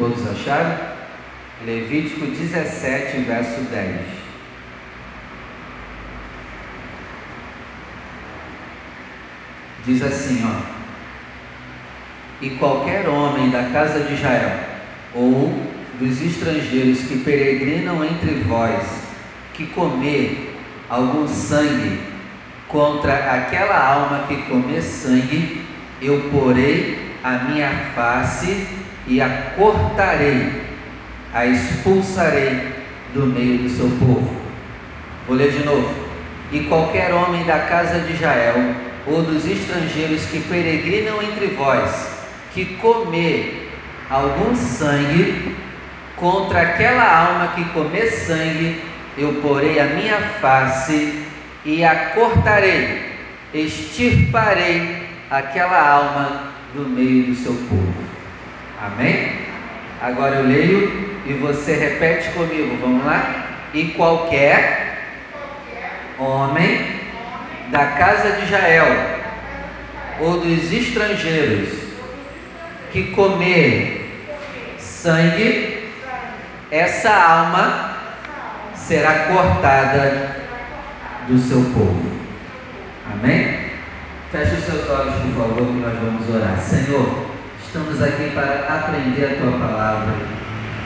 Todos acharam? Levítico 17, verso 10. Diz assim, ó: E qualquer homem da casa de Israel ou dos estrangeiros que peregrinam entre vós, que comer algum sangue contra aquela alma que comer sangue, eu porei a minha face e a cortarei, a expulsarei do meio do seu povo. Vou ler de novo. E qualquer homem da casa de Israel ou dos estrangeiros que peregrinam entre vós, que comer algum sangue, contra aquela alma que comer sangue, eu porei a minha face e a cortarei, extirparei aquela alma do meio do seu povo. Amém? Agora eu leio e você repete comigo, vamos lá? E qualquer homem da casa de Israel ou dos estrangeiros que comer sangue, essa alma será cortada do seu povo. Amém? Feche os seus olhos, por favor, que nós vamos orar. Senhor, estamos aqui para aprender a tua palavra.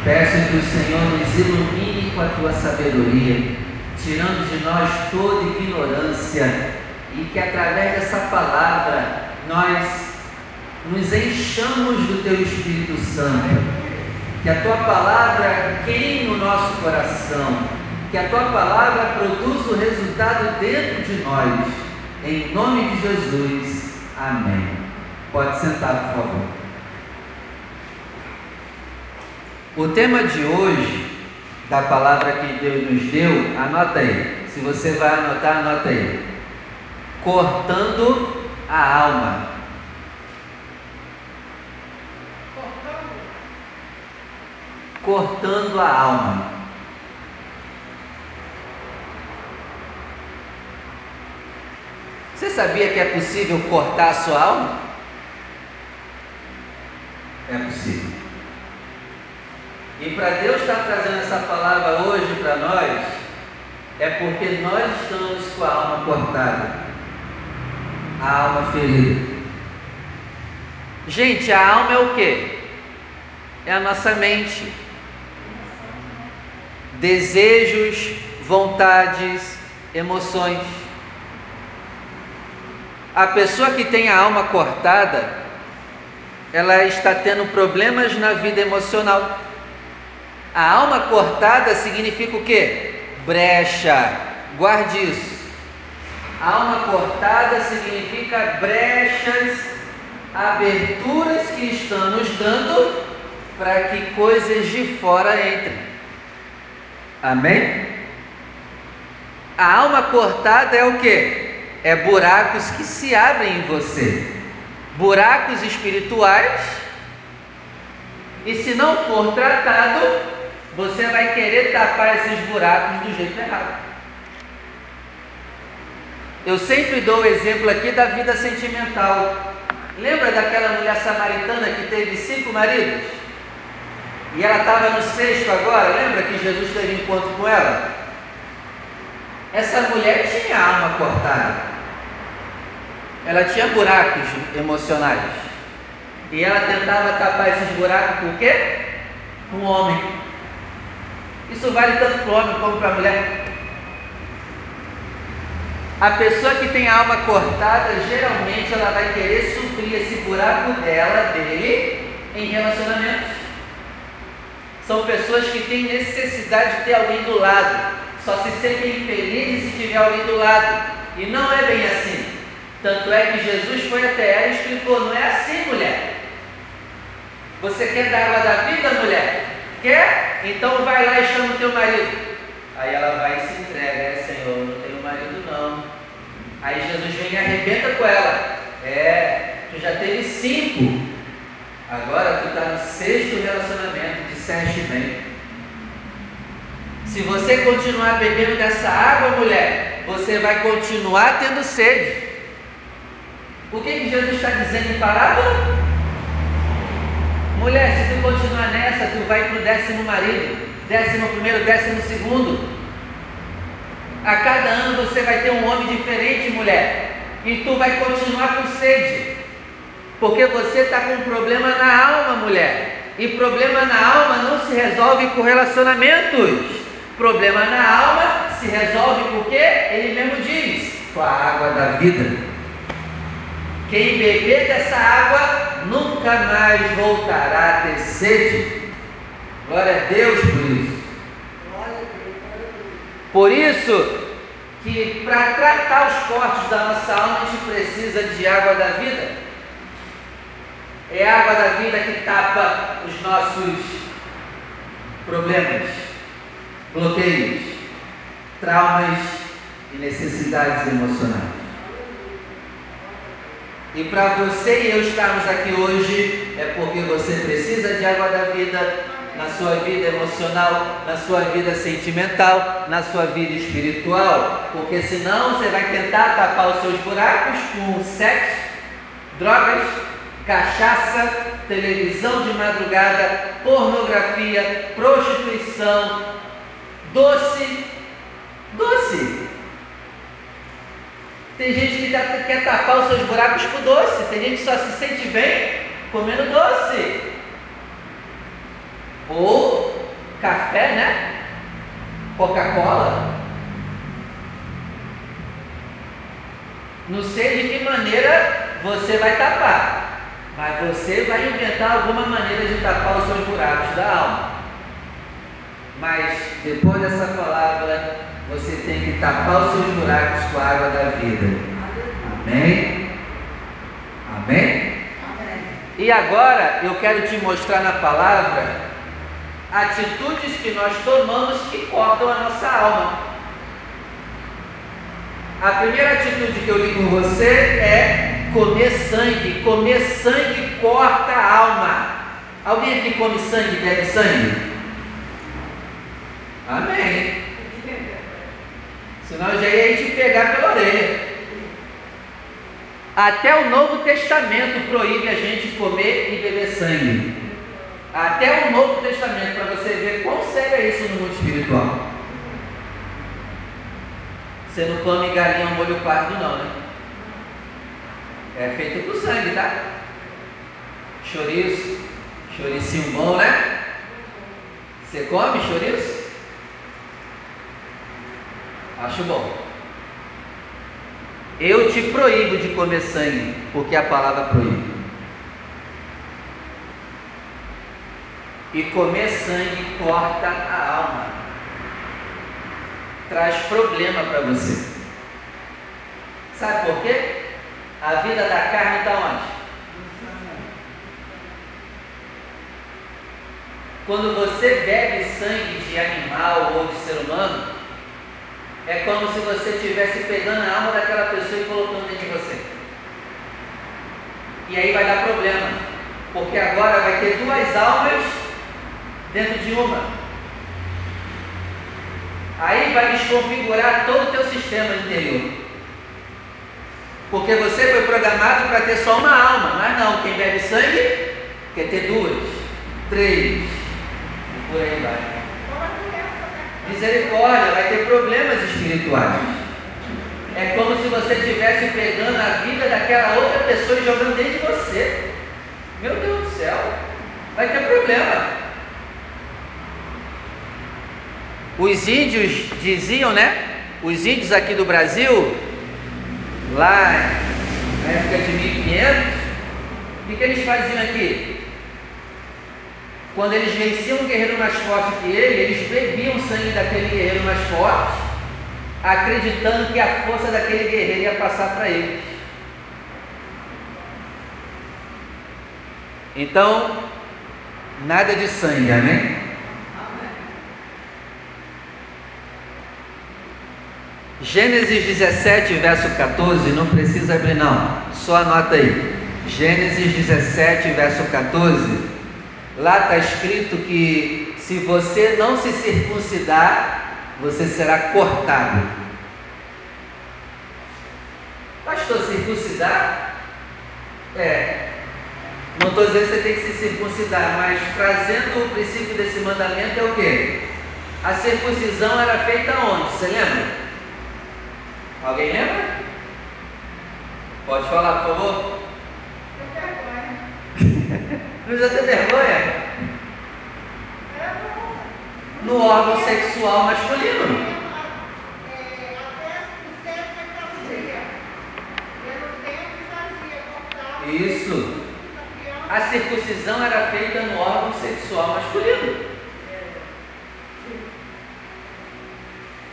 Peço que o Senhor nos ilumine com a tua sabedoria, tirando de nós toda ignorância e que através dessa palavra nós nos enchamos do teu Espírito Santo. Que a tua palavra queime no nosso coração que a tua palavra produza o resultado dentro de nós. Em nome de Jesus. Amém. Pode sentar, por favor. O tema de hoje, da palavra que Deus nos deu, anota aí. Se você vai anotar, anota aí. Cortando a alma. Cortando a alma. Você sabia que é possível cortar a sua alma? É possível. E para Deus estar trazendo essa palavra hoje para nós, é porque nós estamos com a alma cortada, a alma ferida. Gente, a alma é o que? É a nossa mente. Desejos, vontades, emoções. A pessoa que tem a alma cortada, ela está tendo problemas na vida emocional. A alma cortada significa o quê? Brecha. Guarde isso. A alma cortada significa brechas, aberturas que estamos dando para que coisas de fora entrem. Amém? A alma cortada é o que? é buracos que se abrem em você, buracos espirituais, e se não for tratado, você vai querer tapar esses buracos do jeito errado. Eu sempre dou o exemplo aqui da vida sentimental. Lembra daquela mulher samaritana que teve cinco maridos? E ela estava no sexto agora, lembra que Jesus teve encontro com ela? Essa mulher tinha alma cortada ela tinha buracos emocionais. E ela tentava tapar esses buracos com o quê? Com o homem. Isso vale tanto para o homem como para a mulher. A pessoa que tem a alma cortada, geralmente ela vai querer suprir esse buraco dela, dele, em relacionamentos. São pessoas que têm necessidade de ter alguém do lado. Só se sentem felizes se tiver alguém do lado. E não é bem assim. Tanto é que Jesus foi até ela e explicou: não é assim, mulher. Você quer dar água da vida, mulher? Quer? Então vai lá e chama o teu marido. Aí ela vai e se entrega: é, Senhor, não tenho marido não. Aí Jesus vem e arrebenta com ela: é, tu já teve cinco. Agora tu está no sexto relacionamento, disseste bem. Se você continuar bebendo dessa água, mulher, você vai continuar tendo sede. O que, que Jesus está dizendo em parábola? Mulher, se tu continuar nessa, tu vai pro décimo marido, décimo primeiro, décimo segundo. A cada ano você vai ter um homem diferente, mulher, e tu vai continuar com sede, porque você está com um problema na alma, mulher. E problema na alma não se resolve com relacionamentos. Problema na alma se resolve porque ele mesmo diz: com a água da vida. Quem beber dessa água nunca mais voltará a ter sede. Glória a Deus por isso. Por isso que para tratar os cortes da nossa alma a gente precisa de água da vida. É a água da vida que tapa os nossos problemas, bloqueios, traumas e necessidades emocionais. E para você e eu estarmos aqui hoje é porque você precisa de água da vida na sua vida emocional, na sua vida sentimental, na sua vida espiritual, porque senão você vai tentar tapar os seus buracos com sexo, drogas, cachaça, televisão de madrugada, pornografia, prostituição, doce, doce. Tem gente que quer tapar os seus buracos com doce. Tem gente que só se sente bem comendo doce. Ou café, né? Coca-Cola. Não sei de que maneira você vai tapar, mas você vai inventar alguma maneira de tapar os seus buracos da alma. Mas depois dessa palavra, você tem que tapar os seus buracos com a água da vida. Amém? Amém? E agora eu quero te mostrar na palavra atitudes que nós tomamos que cortam a nossa alma. A primeira atitude que eu li com você é comer sangue. Comer sangue corta a alma. Alguém aqui come sangue, bebe sangue? Amém. Senão já ia te pegar pela orelha. Até o Novo Testamento proíbe a gente comer e beber sangue. Até o Novo Testamento, para você ver quão sério é isso no mundo espiritual. Você não come galinha ao molho pardo, não, né? É feito com sangue, tá? Chouriço, chouricinho bom, né? Você come chouriço? Acho bom. Eu te proíbo de comer sangue, porque a palavra proíbe. E comer sangue corta a alma, traz problema para você. Sabe por quê? A vida da carne está onde? Quando você bebe sangue de animal ou de ser humano, é como se você estivesse pegando a alma daquela pessoa e colocando dentro de você. E aí vai dar problema, porque agora vai ter duas almas dentro de uma. Aí vai desconfigurar todo o teu sistema interior. Porque você foi programado para ter só uma alma, mas não, quem bebe sangue quer ter duas, três, e por aí vai. Misericórdia, vai ter problemas espirituais. É como se você estivesse pegando a vida daquela outra pessoa e jogando dentro de você. Meu Deus do céu, vai ter problema. Os índios diziam, né? Os índios aqui do Brasil, lá na época de 1500, o que, que eles faziam aqui? Quando eles venciam um guerreiro mais forte que ele, eles bebiam o sangue daquele guerreiro mais forte, acreditando que a força daquele guerreiro ia passar para eles. Então, nada de sangue, amém? Gênesis 17, verso 14, não precisa abrir não, só anota aí. Gênesis 17, verso 14 Lá está escrito que se você não se circuncidar, você será cortado. Pastor, circuncidar? É. Não estou dizendo que você tem que se circuncidar, mas trazendo o princípio desse mandamento é o quê? A circuncisão era feita onde? Você lembra? Alguém lembra? Pode falar, por favor? Não precisa ter vergonha. No órgão sexual masculino. Isso. A circuncisão era feita no órgão sexual masculino.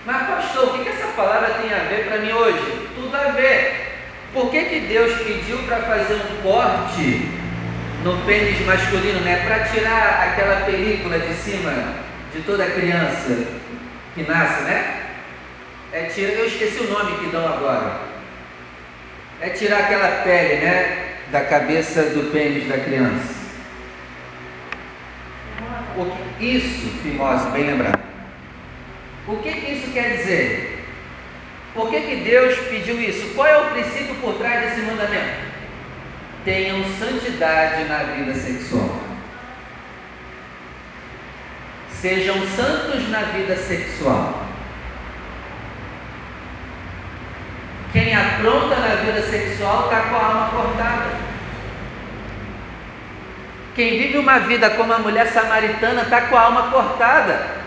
Mas pastor, o que, que essa palavra tem a ver para mim hoje? Tudo a ver. Por que, que Deus pediu para fazer um corte no pênis masculino, né? Para tirar aquela película de cima de toda criança que nasce, né? É tira, eu esqueci o nome que dão agora. É tirar aquela pele, né? Da cabeça do pênis da criança. Isso, Fimose, bem lembrado. O que, que isso quer dizer? Por que, que Deus pediu isso? Qual é o princípio por trás desse mandamento? Tenham santidade na vida sexual. Sejam santos na vida sexual. Quem apronta na vida sexual está com a alma cortada. Quem vive uma vida como a mulher samaritana está com a alma cortada.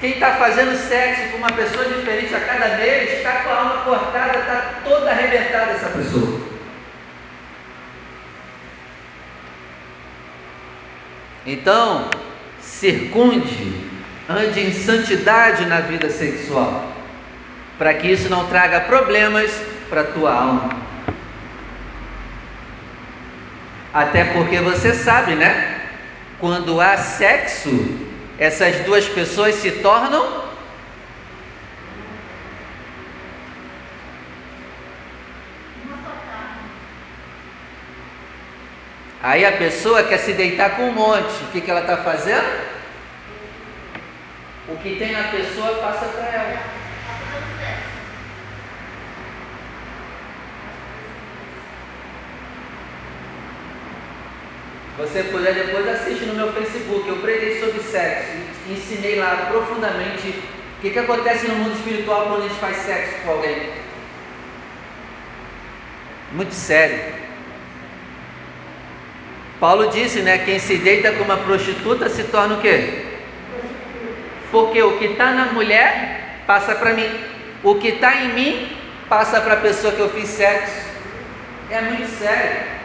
Quem está fazendo sexo com uma pessoa diferente a cada mês está com a alma cortada, está toda arrebentada essa pessoa. Então, circunde, ande em santidade na vida sexual, para que isso não traga problemas para a tua alma. Até porque você sabe, né? Quando há sexo, essas duas pessoas se tornam Aí a pessoa quer se deitar com um monte, o que, que ela está fazendo? O que tem na pessoa passa para ela. você puder depois assiste no meu Facebook. Eu preguei sobre sexo ensinei lá profundamente o que, que acontece no mundo espiritual quando a gente faz sexo com alguém. Muito sério. Paulo disse, né? Quem se deita com uma prostituta se torna o quê? Porque o que está na mulher passa para mim. O que está em mim passa para a pessoa que eu fiz sexo. É muito sério.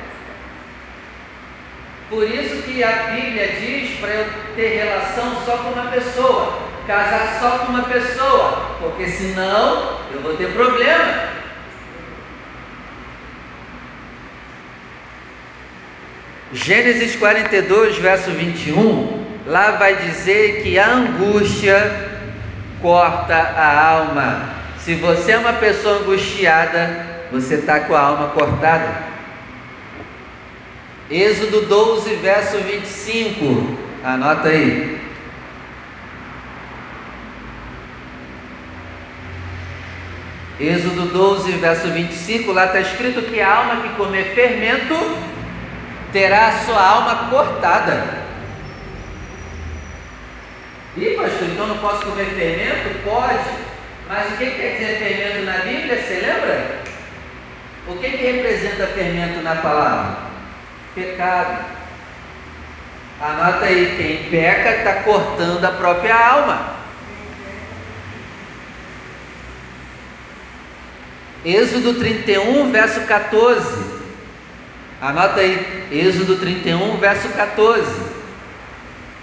Por isso que a Bíblia diz para eu ter relação só com uma pessoa, casar só com uma pessoa, porque senão eu vou ter problema. Gênesis 42, verso 21, lá vai dizer que a angústia corta a alma. Se você é uma pessoa angustiada, você está com a alma cortada. Êxodo 12, verso 25. Anota aí. Êxodo 12, verso 25, lá está escrito que a alma que comer fermento terá a sua alma cortada. Ih, pastor, então não posso comer fermento? Pode. Mas o que quer dizer fermento na Bíblia? Você lembra? O que, que representa fermento na palavra? pecado. Anota aí, quem peca está cortando a própria alma. Êxodo 31, verso 14. Anota aí, Êxodo 31, verso 14.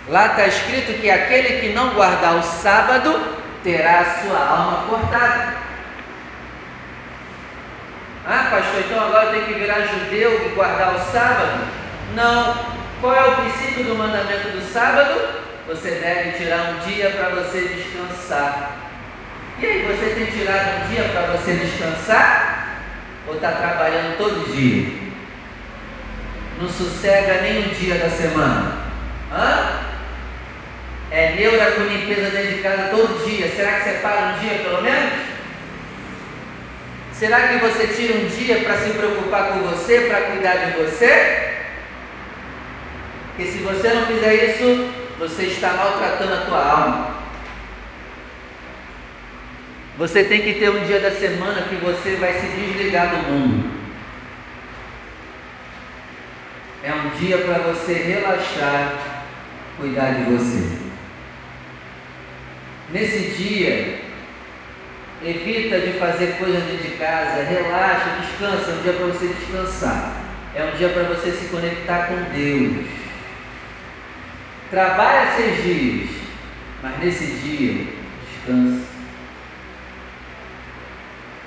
Lá está escrito que aquele que não guardar o sábado terá a sua alma cortada. Ah, pastor, então agora tem que virar judeu e guardar o sábado? Não. Qual é o princípio do mandamento do sábado? Você deve tirar um dia para você descansar. E aí, você tem tirado um dia para você descansar? Ou está trabalhando todo dia? Não sossega nem um dia da semana? Hã? É neura com limpeza dentro de casa todo dia. Será que você para um dia pelo menos? Será que você tira um dia para se preocupar com você, para cuidar de você? Porque se você não fizer isso, você está maltratando a tua alma. Você tem que ter um dia da semana que você vai se desligar do mundo. É um dia para você relaxar, cuidar de você. Nesse dia, evita de fazer coisas dentro de casa, relaxa, descansa. É um dia para você descansar. É um dia para você se conectar com Deus. Trabalha seis dias, mas nesse dia, descansa.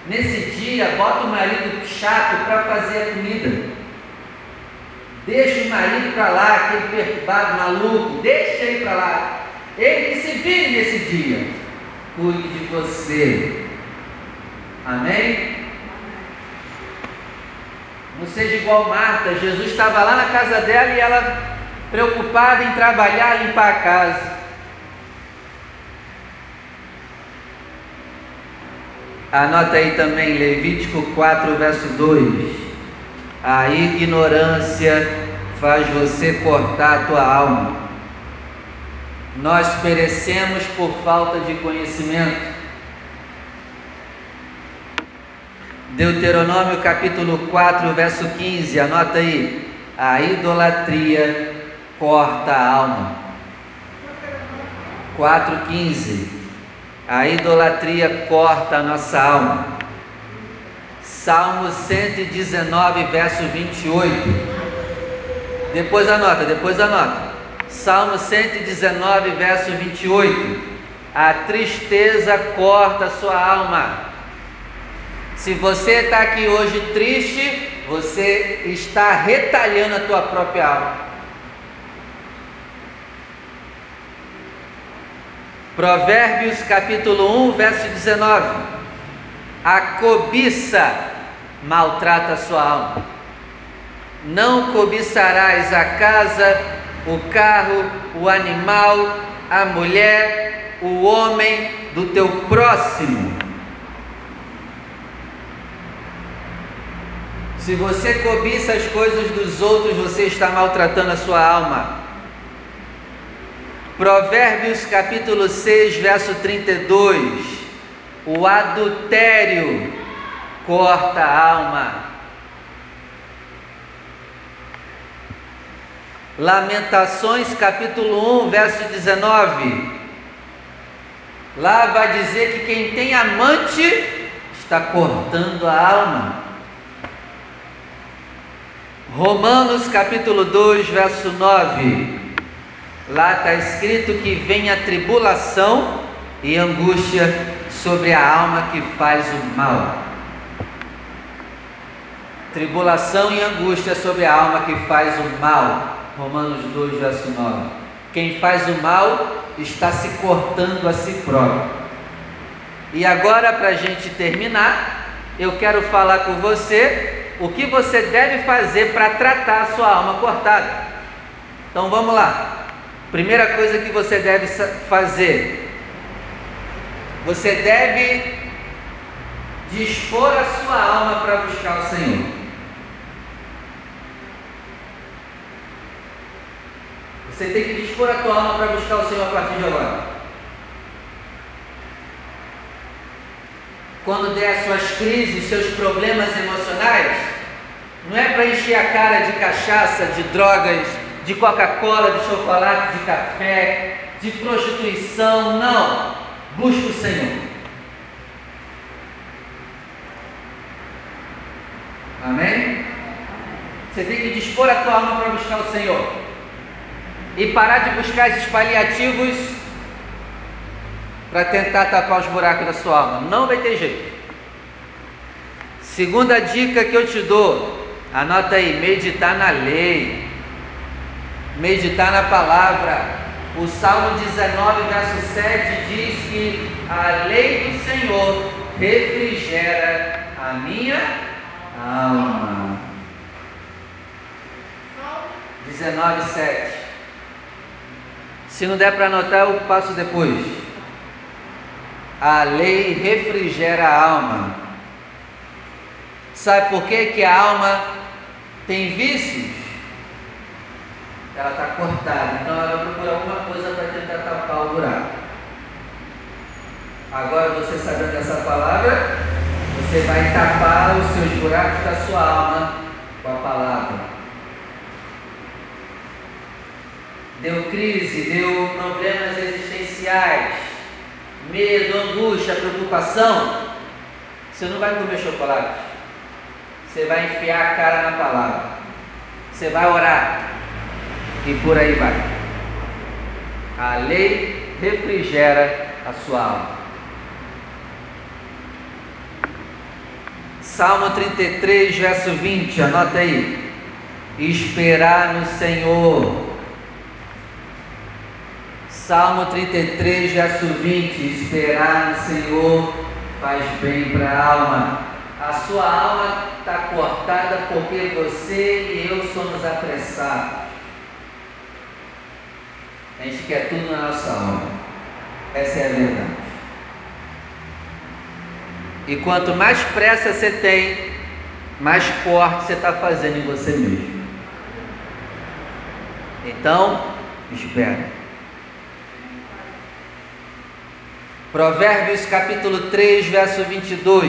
Nesse dia, bota o marido chato para fazer a comida. Deixa o marido para lá, aquele perturbado, maluco, deixa ele para lá. Ele que se vire nesse dia. Cuide de você. Amém? Não seja igual Marta. Jesus estava lá na casa dela e ela preocupada em trabalhar, limpar a casa. Anota aí também Levítico 4, verso 2. A ignorância faz você cortar a tua alma. Nós perecemos por falta de conhecimento. Deuteronômio capítulo 4, verso 15, anota aí. A idolatria corta a alma. 4,15. A idolatria corta a nossa alma. Salmo 119, verso 28. Depois anota, depois anota. Salmo 119, verso 28. A tristeza corta a sua alma. Se você está aqui hoje triste, você está retalhando a tua própria alma. Provérbios capítulo 1, verso 19. A cobiça maltrata a sua alma. Não cobiçarás a casa, o carro, o animal, a mulher, o homem do teu próximo. Se você cobiça as coisas dos outros, você está maltratando a sua alma. Provérbios capítulo 6, verso 32. O adultério corta a alma. Lamentações capítulo 1, verso 19. Lá vai dizer que quem tem amante está cortando a alma. Romanos capítulo 2, verso 9. Lá está escrito que vem a tribulação e angústia sobre a alma que faz o mal tribulação e angústia sobre a alma que faz o mal. Romanos 2, verso 9. Quem faz o mal está se cortando a si próprio. E agora, para a gente terminar, eu quero falar com você o que você deve fazer para tratar a sua alma cortada. Então vamos lá. Primeira coisa que você deve fazer: você deve dispor a sua alma para buscar o Senhor. Você tem que dispor a tua alma para buscar o Senhor a partir de agora. Quando der as suas crises, seus problemas emocionais, não é para encher a cara de cachaça, de drogas, de Coca-Cola, de chocolate, de café, de prostituição, não. Busque o Senhor. Amém? Você tem que dispor a tua alma para buscar o Senhor e parar de buscar esses paliativos para tentar tapar os buracos da sua alma. Não vai ter jeito. Segunda dica que eu te dou, anota aí: meditar na lei, meditar na palavra. O Salmo 19, verso 7 diz que a lei do Senhor refrigera a minha alma. 19, 7. Se não der para anotar, eu passo depois. A lei refrigera a alma. Sabe por que, que a alma tem vícios? Ela está cortada, então ela vai procurar alguma coisa para tentar tapar o buraco. Agora você sabendo dessa palavra, você vai tapar os seus buracos da sua alma com a palavra. Deu crise, deu problemas existenciais, medo, angústia, preocupação. Você não vai comer chocolate. Você vai enfiar a cara na palavra. Você vai orar. E por aí vai. A lei refrigera a sua alma. Salmo 33, verso 20, anota aí. Esperar no Senhor. Salmo 33, verso 20. Esperar no Senhor faz bem para a alma. A sua alma está cortada porque você e eu somos apressados. A gente quer tudo na nossa alma. Essa é a verdade. E quanto mais pressa você tem, mais corte você está fazendo em você mesmo. Então, espera. Provérbios capítulo 3, verso 22.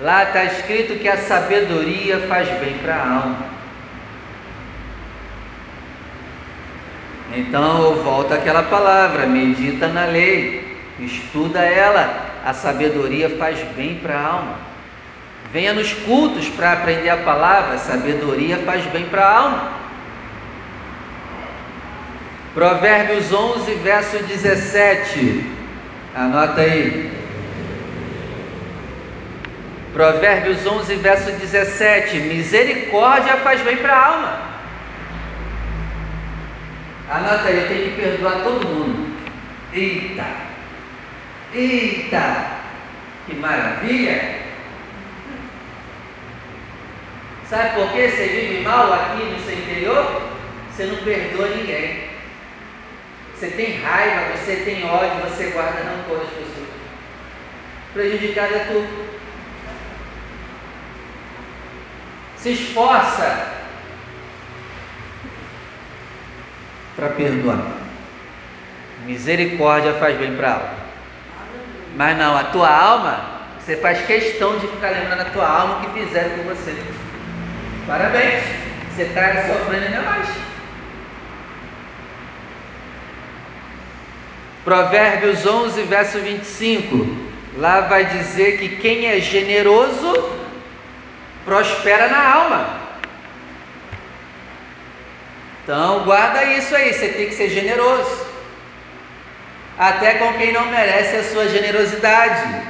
Lá está escrito que a sabedoria faz bem para a alma. Então eu volto àquela palavra, medita na lei, estuda ela, a sabedoria faz bem para a alma. Venha nos cultos para aprender a palavra, a sabedoria faz bem para a alma. Provérbios 11, verso 17. Anota aí. Provérbios 11, verso 17: Misericórdia faz bem para a alma. Anota aí, eu tenho que perdoar todo mundo. Eita! Eita, que maravilha! Sabe por que você vive mal aqui no seu interior? Você não perdoa ninguém. Você tem raiva, você tem ódio, você guarda rancor das pessoas. Prejudicado é tudo. Se esforça para perdoar. Misericórdia faz bem para a alma. Mas não, a tua alma, você faz questão de ficar lembrando a tua alma o que fizeram com você. Parabéns, você está sofrendo ainda mais. Provérbios 11, verso 25. Lá vai dizer que quem é generoso prospera na alma. Então guarda isso aí, você tem que ser generoso até com quem não merece a sua generosidade.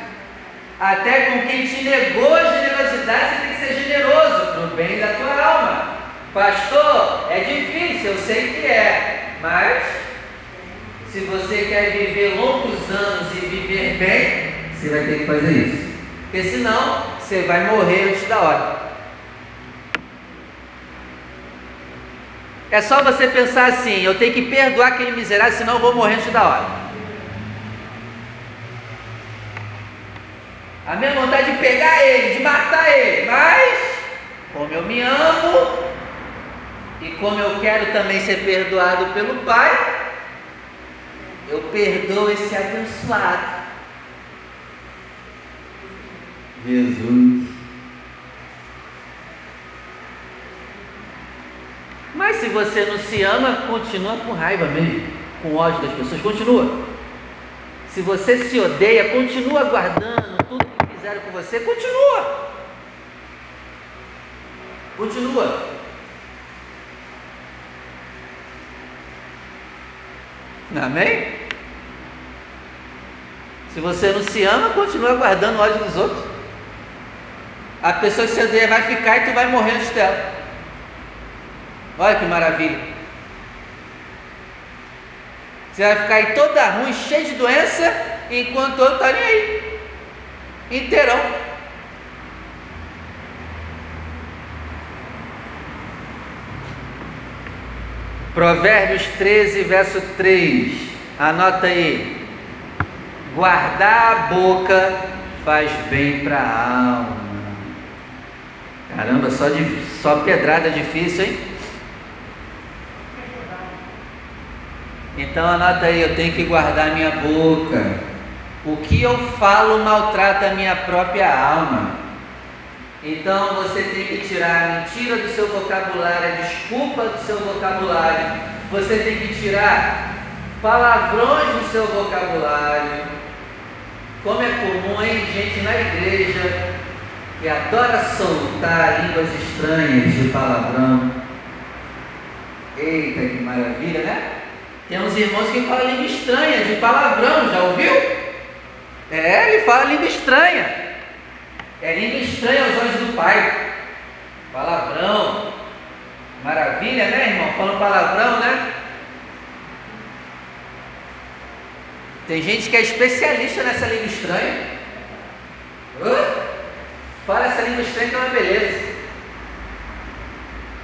Até com quem te negou a generosidade, você tem que ser generoso para o bem da tua alma. Pastor, é difícil, eu sei que é, mas se você quer viver longos anos e viver bem, você vai ter que fazer isso. Porque senão você vai morrer antes da hora. É só você pensar assim: eu tenho que perdoar aquele miserável, senão eu vou morrer antes da hora. A minha vontade de pegar ele, de matar ele, mas como eu me amo e como eu quero também ser perdoado pelo Pai, eu perdoo esse abençoado. Jesus. Mas se você não se ama, continua com raiva mesmo, com ódio das pessoas, continua. Se você se odeia, continua guardando tudo fizeram com você, continua. Continua. Amém? Se você não se ama, continua guardando ódio dos outros. A pessoa que você odeia vai ficar e tu vai morrer antes dela. Olha que maravilha. Você vai ficar aí toda ruim, cheio de doença, enquanto está nem aí inteirão. Provérbios 13, verso 3. Anota aí. Guardar a boca faz bem para a alma. Caramba, só, de, só pedrada difícil, hein? Então anota aí, eu tenho que guardar minha boca. O que eu falo maltrata a minha própria alma. Então você tem que tirar a mentira do seu vocabulário, a desculpa do seu vocabulário. Você tem que tirar palavrões do seu vocabulário. Como é comum, hein, gente na igreja que adora soltar línguas estranhas de palavrão. Eita, que maravilha, né? Tem uns irmãos que falam língua estranha, de palavrão, já ouviu? É, ele fala língua estranha. É língua estranha aos olhos do Pai. Palavrão. Maravilha, né, irmão? Falando palavrão, né? Tem gente que é especialista nessa língua estranha. Uh, fala essa língua estranha que é uma beleza.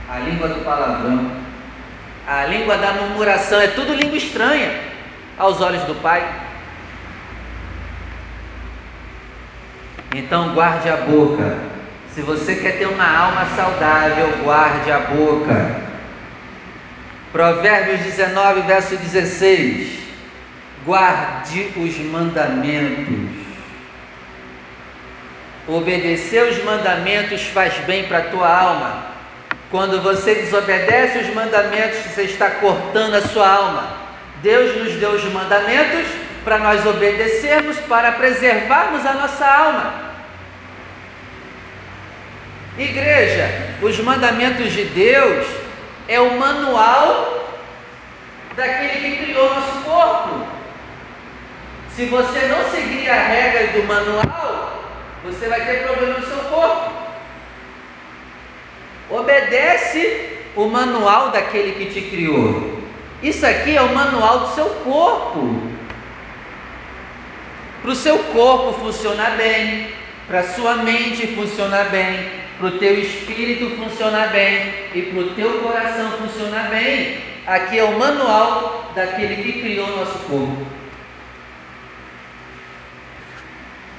A língua do palavrão. A língua da murmuração. É tudo língua estranha aos olhos do Pai. Então guarde a boca. Se você quer ter uma alma saudável, guarde a boca. Provérbios 19, verso 16. Guarde os mandamentos. Obedecer os mandamentos faz bem para a tua alma. Quando você desobedece os mandamentos, você está cortando a sua alma. Deus nos deu os mandamentos para nós obedecermos, para preservarmos a nossa alma. Igreja, os mandamentos de Deus é o manual daquele que criou nosso corpo. Se você não seguir a regra do manual, você vai ter problema no seu corpo. Obedece o manual daquele que te criou. Isso aqui é o manual do seu corpo para o seu corpo funcionar bem, para a sua mente funcionar bem, para o teu espírito funcionar bem e para o teu coração funcionar bem. Aqui é o manual daquele que criou o nosso corpo.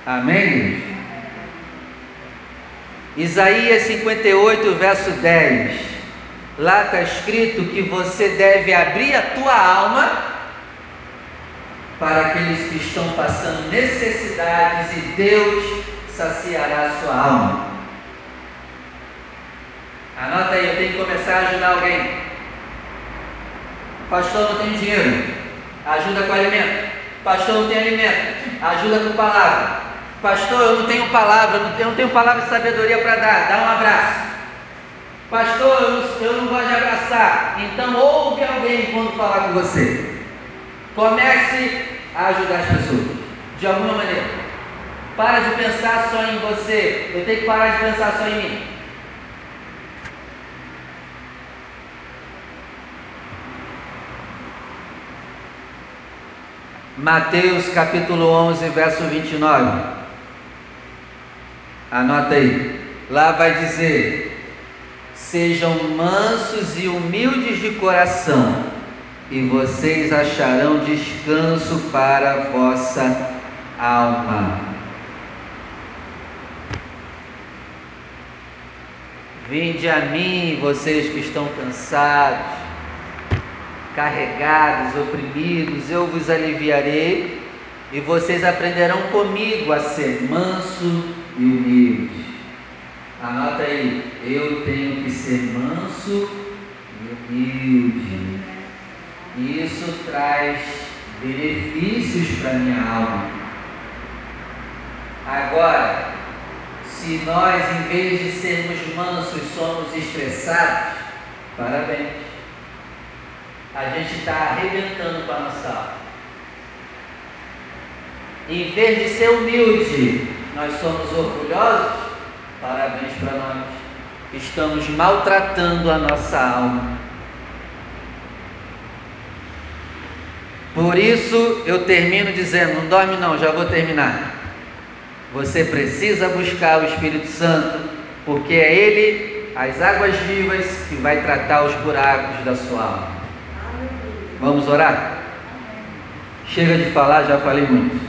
Amém? Isaías 58, verso 10. Lá está escrito que você deve abrir a tua alma para aqueles que estão passando necessidades e Deus saciará a sua alma. Anota aí, eu tenho que começar a ajudar alguém. Pastor, não tenho dinheiro. Ajuda com alimento. Pastor, não tem alimento. Ajuda com palavra. Pastor, eu não tenho palavra, eu não tenho palavra de sabedoria para dar. Dá um abraço. Pastor, eu não, eu não gosto de abraçar. Então ouve alguém quando falar com você. Comece a ajudar as pessoas, de alguma maneira. Para de pensar só em você. Eu tenho que parar de pensar só em mim. Mateus capítulo 11, verso 29. Anota aí. Lá vai dizer: Sejam mansos e humildes de coração e vocês acharão descanso para a vossa alma. Vinde a mim, vocês que estão cansados, carregados, oprimidos, eu vos aliviarei, e vocês aprenderão comigo a ser manso e humilde. Anota aí, eu tenho que ser manso e humilde. Isso traz benefícios para minha alma. Agora, se nós, em vez de sermos mansos, somos estressados, parabéns. A gente está arrebentando com a nossa alma. Em vez de ser humilde, nós somos orgulhosos, parabéns para nós. Estamos maltratando a nossa alma. Por isso eu termino dizendo: não dorme, não, já vou terminar. Você precisa buscar o Espírito Santo, porque é Ele, as águas vivas, que vai tratar os buracos da sua alma. Vamos orar? Chega de falar, já falei muito.